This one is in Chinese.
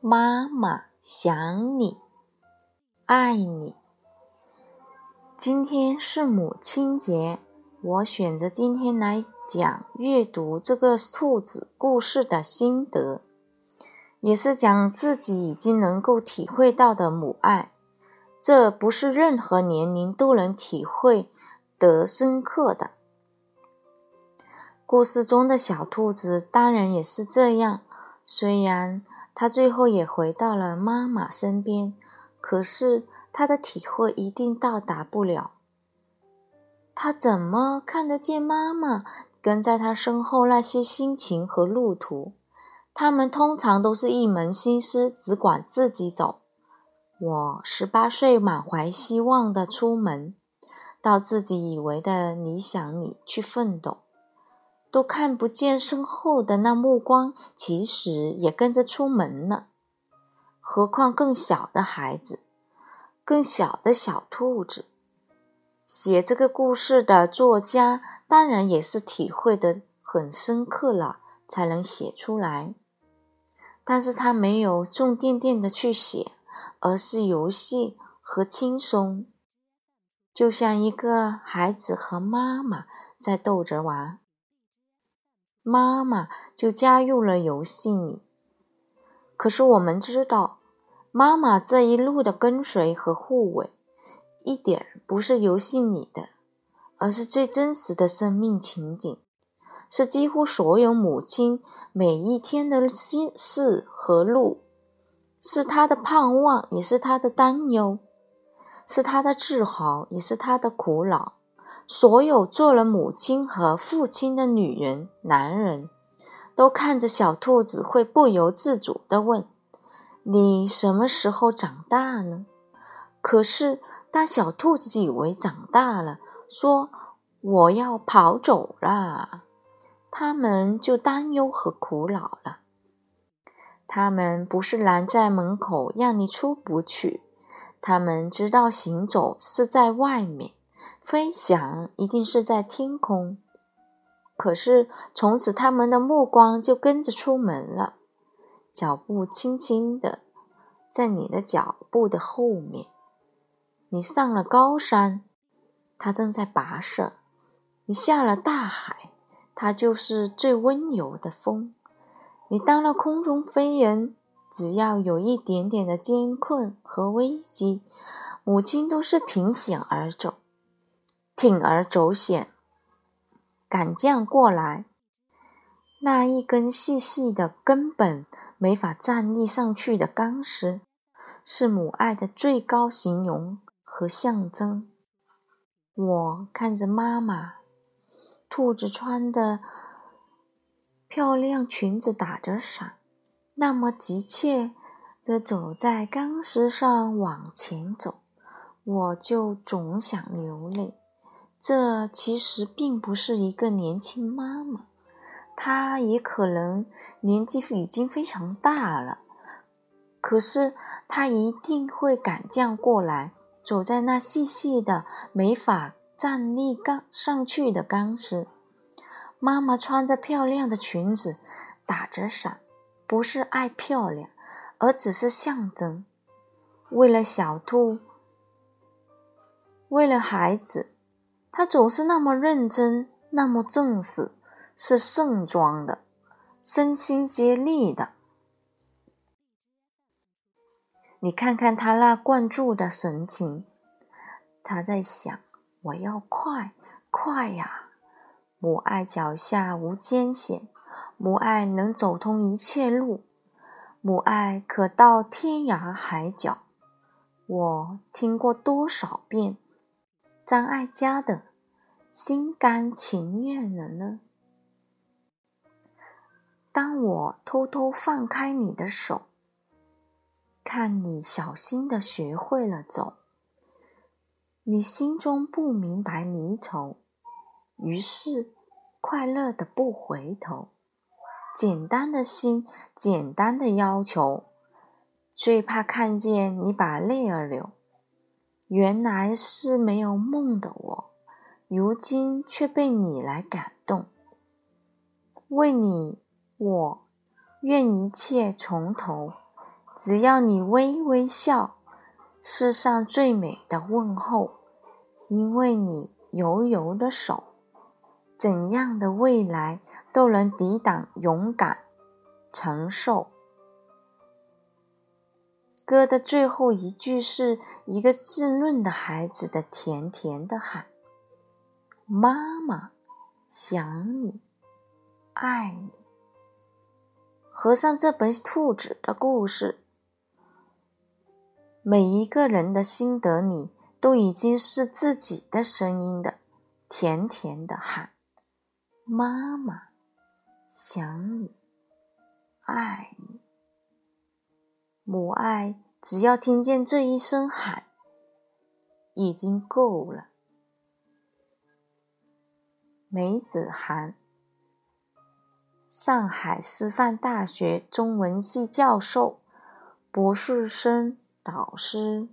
妈妈想你，爱你。今天是母亲节，我选择今天来讲阅读这个兔子故事的心得，也是讲自己已经能够体会到的母爱。这不是任何年龄都能体会得深刻的。故事中的小兔子当然也是这样，虽然他最后也回到了妈妈身边，可是。他的体会一定到达不了。他怎么看得见妈妈跟在他身后那些心情和路途？他们通常都是一门心思，只管自己走。我十八岁，满怀希望的出门，到自己以为的理想里去奋斗，都看不见身后的那目光，其实也跟着出门了。何况更小的孩子。更小的小兔子，写这个故事的作家当然也是体会的很深刻了，才能写出来。但是他没有重甸甸的去写，而是游戏和轻松，就像一个孩子和妈妈在逗着玩，妈妈就加入了游戏里。可是我们知道。妈妈这一路的跟随和护卫，一点不是游戏里的，而是最真实的生命情景，是几乎所有母亲每一天的心事和路，是她的盼望，也是她的担忧，是她的自豪，也是她的苦恼。所有做了母亲和父亲的女人、男人，都看着小兔子，会不由自主地问。你什么时候长大呢？可是当小兔子以为长大了，说我要跑走了，他们就担忧和苦恼了。他们不是拦在门口让你出不去，他们知道行走是在外面，飞翔一定是在天空。可是从此他们的目光就跟着出门了。脚步轻轻的，在你的脚步的后面。你上了高山，它正在跋涉；你下了大海，它就是最温柔的风。你当了空中飞人，只要有一点点的艰困和危机，母亲都是挺险而走，铤而走险，赶将过来。那一根细细的根本。没法站立上去的钢丝，是母爱的最高形容和象征。我看着妈妈，兔子穿的漂亮裙子打着伞，那么急切的走在钢丝上往前走，我就总想流泪。这其实并不是一个年轻妈妈。她也可能年纪已经非常大了，可是她一定会赶将过来，走在那细细的、没法站立钢上去的钢丝。妈妈穿着漂亮的裙子，打着伞，不是爱漂亮，而只是象征。为了小兔，为了孩子，他总是那么认真，那么正式。是盛装的，身心皆力的。你看看他那灌注的神情，他在想：我要快快呀！母爱脚下无艰险，母爱能走通一切路，母爱可到天涯海角。我听过多少遍张艾嘉的《心甘情愿》了呢？当我偷偷放开你的手，看你小心的学会了走，你心中不明白离愁，于是快乐的不回头。简单的心，简单的要求，最怕看见你把泪儿流。原来是没有梦的我，如今却被你来感动，为你。我愿一切从头，只要你微微笑，世上最美的问候，因为你柔柔的手，怎样的未来都能抵挡，勇敢承受。歌的最后一句是一个稚嫩的孩子的甜甜的喊：“妈妈，想你，爱你。”合上这本兔子的故事，每一个人的心得里都已经是自己的声音的，甜甜的喊：“妈妈，想你，爱你。”母爱只要听见这一声喊，已经够了。梅子涵，上海师范大学中文系教授、博士生导师。